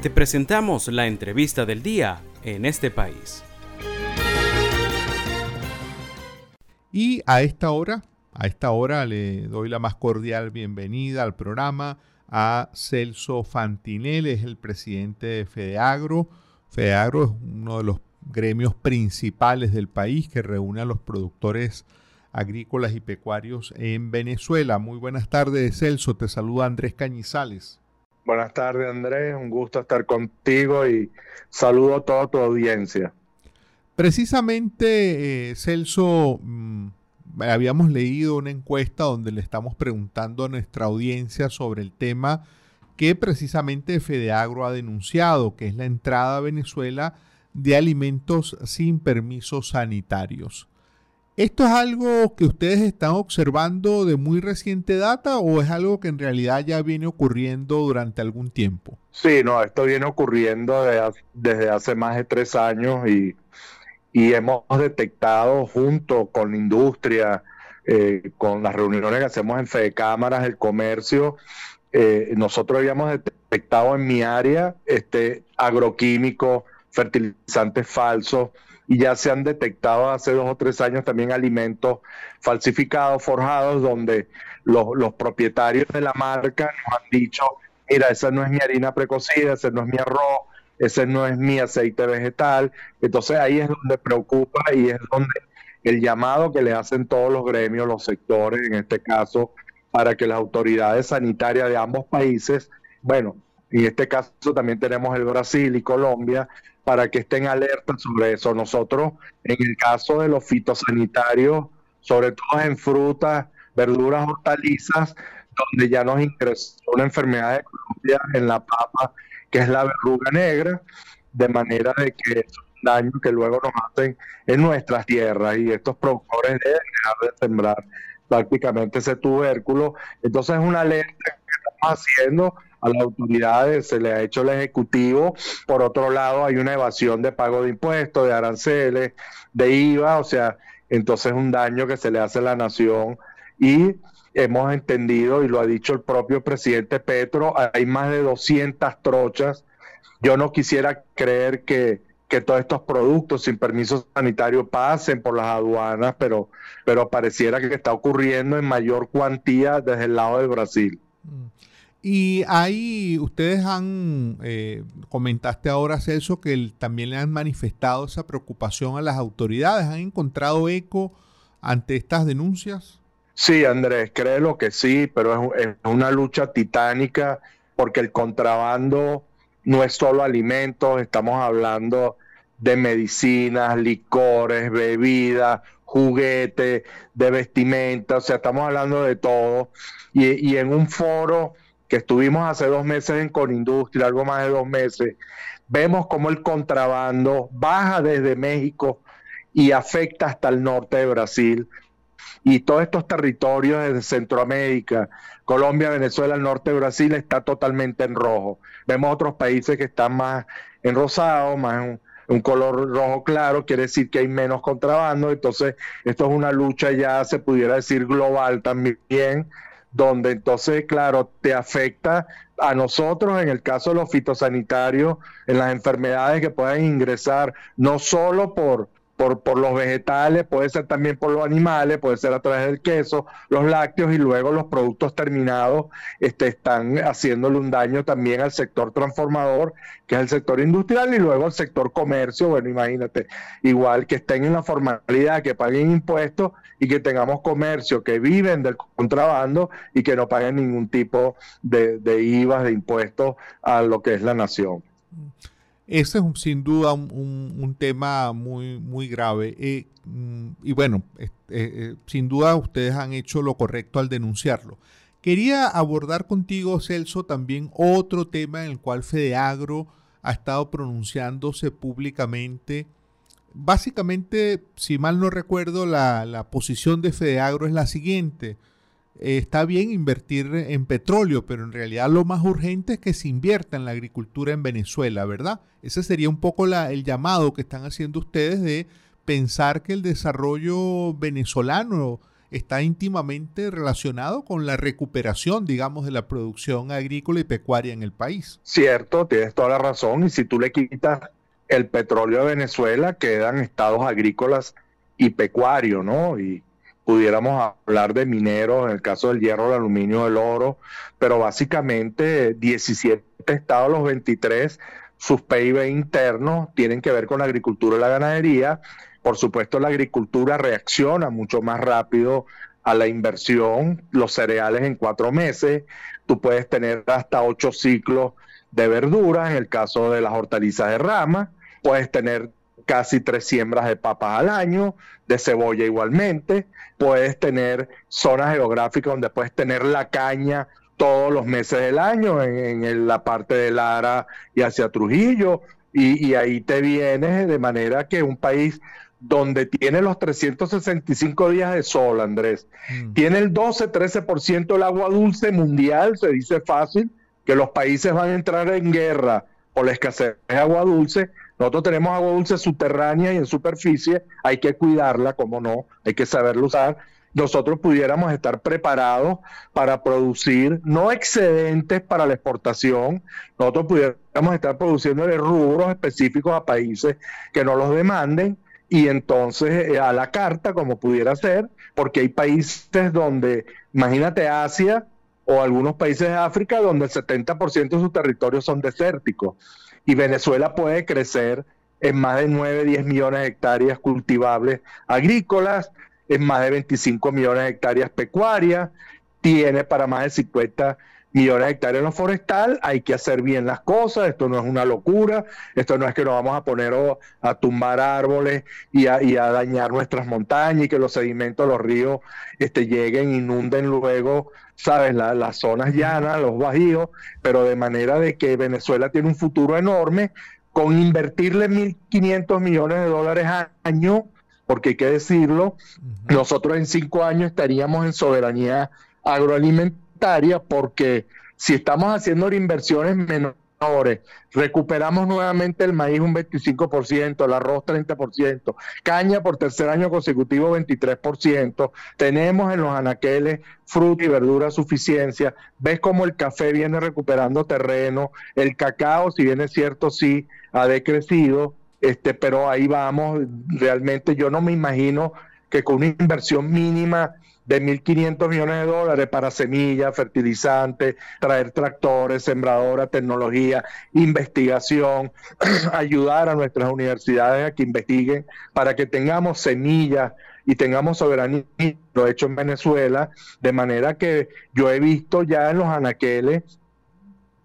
Te presentamos la entrevista del día en este país. Y a esta hora, a esta hora le doy la más cordial bienvenida al programa a Celso Fantinel, es el presidente de FEDEAGRO. FEDEAGRO es uno de los gremios principales del país que reúne a los productores agrícolas y pecuarios en Venezuela. Muy buenas tardes, Celso. Te saluda Andrés Cañizales. Buenas tardes, Andrés. Un gusto estar contigo y saludo a toda tu audiencia. Precisamente, eh, Celso, mm, habíamos leído una encuesta donde le estamos preguntando a nuestra audiencia sobre el tema que precisamente Fedeagro ha denunciado, que es la entrada a Venezuela de alimentos sin permisos sanitarios. ¿Esto es algo que ustedes están observando de muy reciente data o es algo que en realidad ya viene ocurriendo durante algún tiempo? Sí, no, esto viene ocurriendo desde hace más de tres años y, hemos detectado junto con la industria, eh, con las reuniones que hacemos en Fede Cámaras, el comercio, eh, nosotros habíamos detectado en mi área este, agroquímicos, fertilizantes falsos, y ya se han detectado hace dos o tres años también alimentos falsificados, forjados, donde los, propietarios de la marca nos han dicho, mira, esa no es mi harina precocida, ese no es mi arroz, ese no es mi aceite vegetal. Entonces ahí es donde preocupa y es donde el llamado que le hacen todos los gremios, los sectores, en este caso, para que las autoridades sanitarias de ambos países, bueno, en este caso también tenemos el Brasil y Colombia, para que estén alertas sobre eso. Nosotros, en el caso de los fitosanitarios, sobre todo en frutas, verduras, hortalizas, donde ya nos ingresó una enfermedad de Colombia en la papa, que es la verruga negra, de manera de que es un daño que luego nos hacen en nuestras tierras y estos productores deben dejar de sembrar prácticamente ese tubérculo. Entonces es una alerta que estamos haciendo a las autoridades, se le ha hecho el Ejecutivo. Por otro lado, hay una evasión de pago de impuestos, de aranceles, de IVA, o sea, entonces es un daño que se le hace a la nación y hemos entendido, y lo ha dicho el propio presidente Petro, hay más de 200 trochas. Yo no quisiera creer que, que todos estos productos sin permiso sanitario pasen por las aduanas, pero, pero pareciera que está ocurriendo en mayor cuantía desde el lado del Brasil. Mm. Y ahí ustedes han, eh, comentaste ahora, Celso, que también le han manifestado esa preocupación a las autoridades. ¿Han encontrado eco ante estas denuncias? Sí, Andrés, créelo que sí, pero es, una lucha titánica porque el contrabando no es solo alimentos, estamos hablando de medicinas, licores, bebidas, juguetes, de vestimenta, o sea, estamos hablando de todo. Y en un foro que estuvimos hace dos meses en Conindustria, algo más de dos meses, vemos cómo el contrabando baja desde México y afecta hasta el norte de Brasil. Y todos estos territorios desde Centroamérica, Colombia, Venezuela, el norte de Brasil está totalmente en rojo. Vemos otros países que están más en rosado, más un color rojo claro, quiere decir que hay menos contrabando. Entonces, esto es una lucha ya, se pudiera decir, global también donde entonces, claro, te afecta a nosotros en el caso de los fitosanitarios, en las enfermedades que pueden ingresar, no solo por, por, por, los vegetales, puede ser también por los animales, puede ser a través del queso, los lácteos y luego los productos terminados este, están haciéndole un daño también al sector transformador, que es el sector industrial, y luego al sector comercio, bueno, imagínate, igual que estén en la formalidad, que paguen impuestos y que tengamos comercio que viven del contrabando y que no paguen ningún tipo de, de IVA, de impuestos a lo que es la nación. Ese es sin duda un, tema muy, muy grave. Eh, mm, y bueno, eh, eh, sin duda ustedes han hecho lo correcto al denunciarlo. Quería abordar contigo, Celso, también otro tema en el cual Fedeagro ha estado pronunciándose públicamente. Básicamente, si mal no recuerdo, la, la posición de Fedeagro es la siguiente. Está bien invertir en petróleo, pero en realidad lo más urgente es que se invierta en la agricultura en Venezuela, ¿verdad? Ese sería un poco el llamado que están haciendo ustedes de pensar que el desarrollo venezolano está íntimamente relacionado con la recuperación, digamos, de la producción agrícola y pecuaria en el país. Cierto, tienes toda la razón. Y si tú le quitas el petróleo de Venezuela, quedan estados agrícolas y pecuarios, ¿no? Pudiéramos hablar de mineros, en el caso del hierro, el aluminio, el oro, pero básicamente 17 estados, los 23, sus PIB internos tienen que ver con la agricultura y la ganadería. Por supuesto, la agricultura reacciona mucho más rápido a la inversión, los cereales en cuatro meses, tú puedes tener hasta ocho ciclos de verduras, en el caso de las hortalizas de rama, puedes tener casi tres siembras de papas al año, de cebolla igualmente, puedes tener zonas geográficas donde puedes tener la caña todos los meses del año en, la parte de Lara y hacia Trujillo, y, ahí te vienes de manera que un país donde tiene los 365 días de sol, Andrés, mm. tiene el 12-13% del agua dulce mundial, se dice fácil, que los países van a entrar en guerra por la escasez de agua dulce. Nosotros tenemos agua dulce subterránea y en superficie, hay que cuidarla, como no, hay que saberlo usar. Nosotros pudiéramos estar preparados para producir no excedentes para la exportación, nosotros pudiéramos estar produciendo rubros específicos a países que no los demanden y entonces eh, a la carta como pudiera ser, porque hay países donde, imagínate Asia o algunos países de África donde el 70% de sus territorios son desérticos y Venezuela puede crecer en más de 9, 10 millones de hectáreas cultivables agrícolas, es más de 25 millones de hectáreas pecuarias, tiene para más de 50 millones de hectáreas en lo forestal, hay que hacer bien las cosas, esto no es una locura, esto no es que nos vamos a poner a tumbar árboles y a, dañar nuestras montañas y que los sedimentos de los ríos este, lleguen, inunden luego, sabes, las zonas llanas, los bajíos, pero de manera de que Venezuela tiene un futuro enorme con invertirle 1.500 millones de dólares al año porque hay que decirlo, nosotros en cinco años estaríamos en soberanía agroalimentaria porque si estamos haciendo inversiones menores, recuperamos nuevamente el maíz un 25%, el arroz 30%, caña por tercer año consecutivo 23%, tenemos en los anaqueles fruta y verdura suficiencia, ves como el café viene recuperando terreno, el cacao, si bien es cierto, sí, ha decrecido, este, pero ahí vamos, realmente yo no me imagino que con una inversión mínima de 1.500 millones de dólares para semillas, fertilizantes, traer tractores, sembradoras, tecnología, investigación, ayudar a nuestras universidades a que investiguen para que tengamos semillas y tengamos soberanía, lo hecho en Venezuela, de manera que yo he visto ya en los anaqueles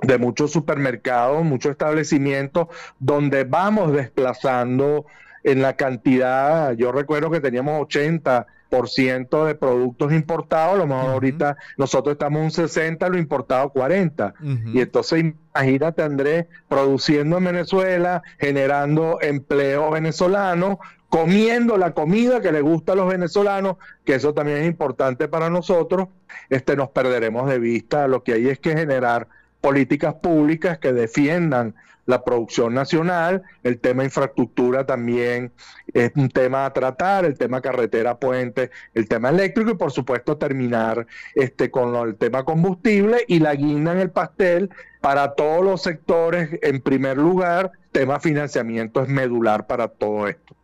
de muchos supermercados, muchos establecimientos donde vamos desplazando en la cantidad, yo recuerdo que teníamos 80 de productos importados, a lo mejor ahorita nosotros estamos un 60, lo importado 40. Y entonces imagínate Andrés, produciendo en Venezuela, generando empleo venezolano, comiendo la comida que le gusta a los venezolanos, que eso también es importante para nosotros, este nos perderemos de vista, lo que hay es que generar políticas públicas que defiendan la producción nacional, el tema infraestructura también es un tema a tratar, el tema carretera, puente, el tema eléctrico y por supuesto terminar este con el tema combustible y la guinda en el pastel para todos los sectores, en primer lugar, tema financiamiento es medular para todo esto.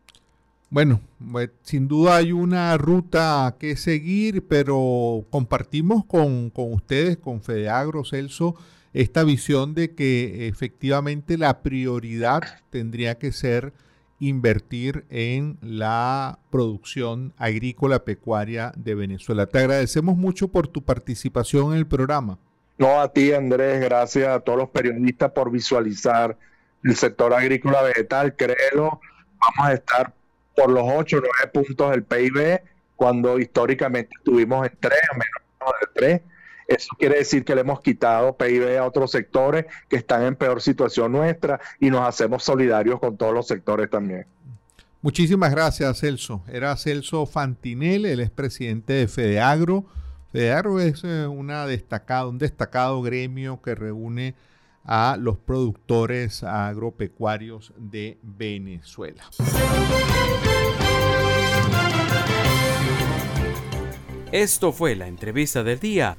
Bueno, pues, sin duda hay una ruta que seguir, pero compartimos con, con ustedes, con Fedeagro, Celso, esta visión de que efectivamente la prioridad tendría que ser invertir en la producción agrícola pecuaria de Venezuela. Te agradecemos mucho por tu participación en el programa. No, a ti Andrés, gracias a todos los periodistas por visualizar el sector agrícola vegetal. Créelo, vamos a estar por los 8 o 9 puntos del PIB cuando históricamente estuvimos en 3 o menos de 3 eso quiere decir que le hemos quitado PIB a otros sectores que están en peor situación nuestra y nos hacemos solidarios con todos los sectores también. Muchísimas gracias, Celso. Era Celso Fantinel, el expresidente de Fedeagro. Fedeagro es eh, una destacada, un destacado gremio que reúne a los productores agropecuarios de Venezuela. Esto fue la entrevista del día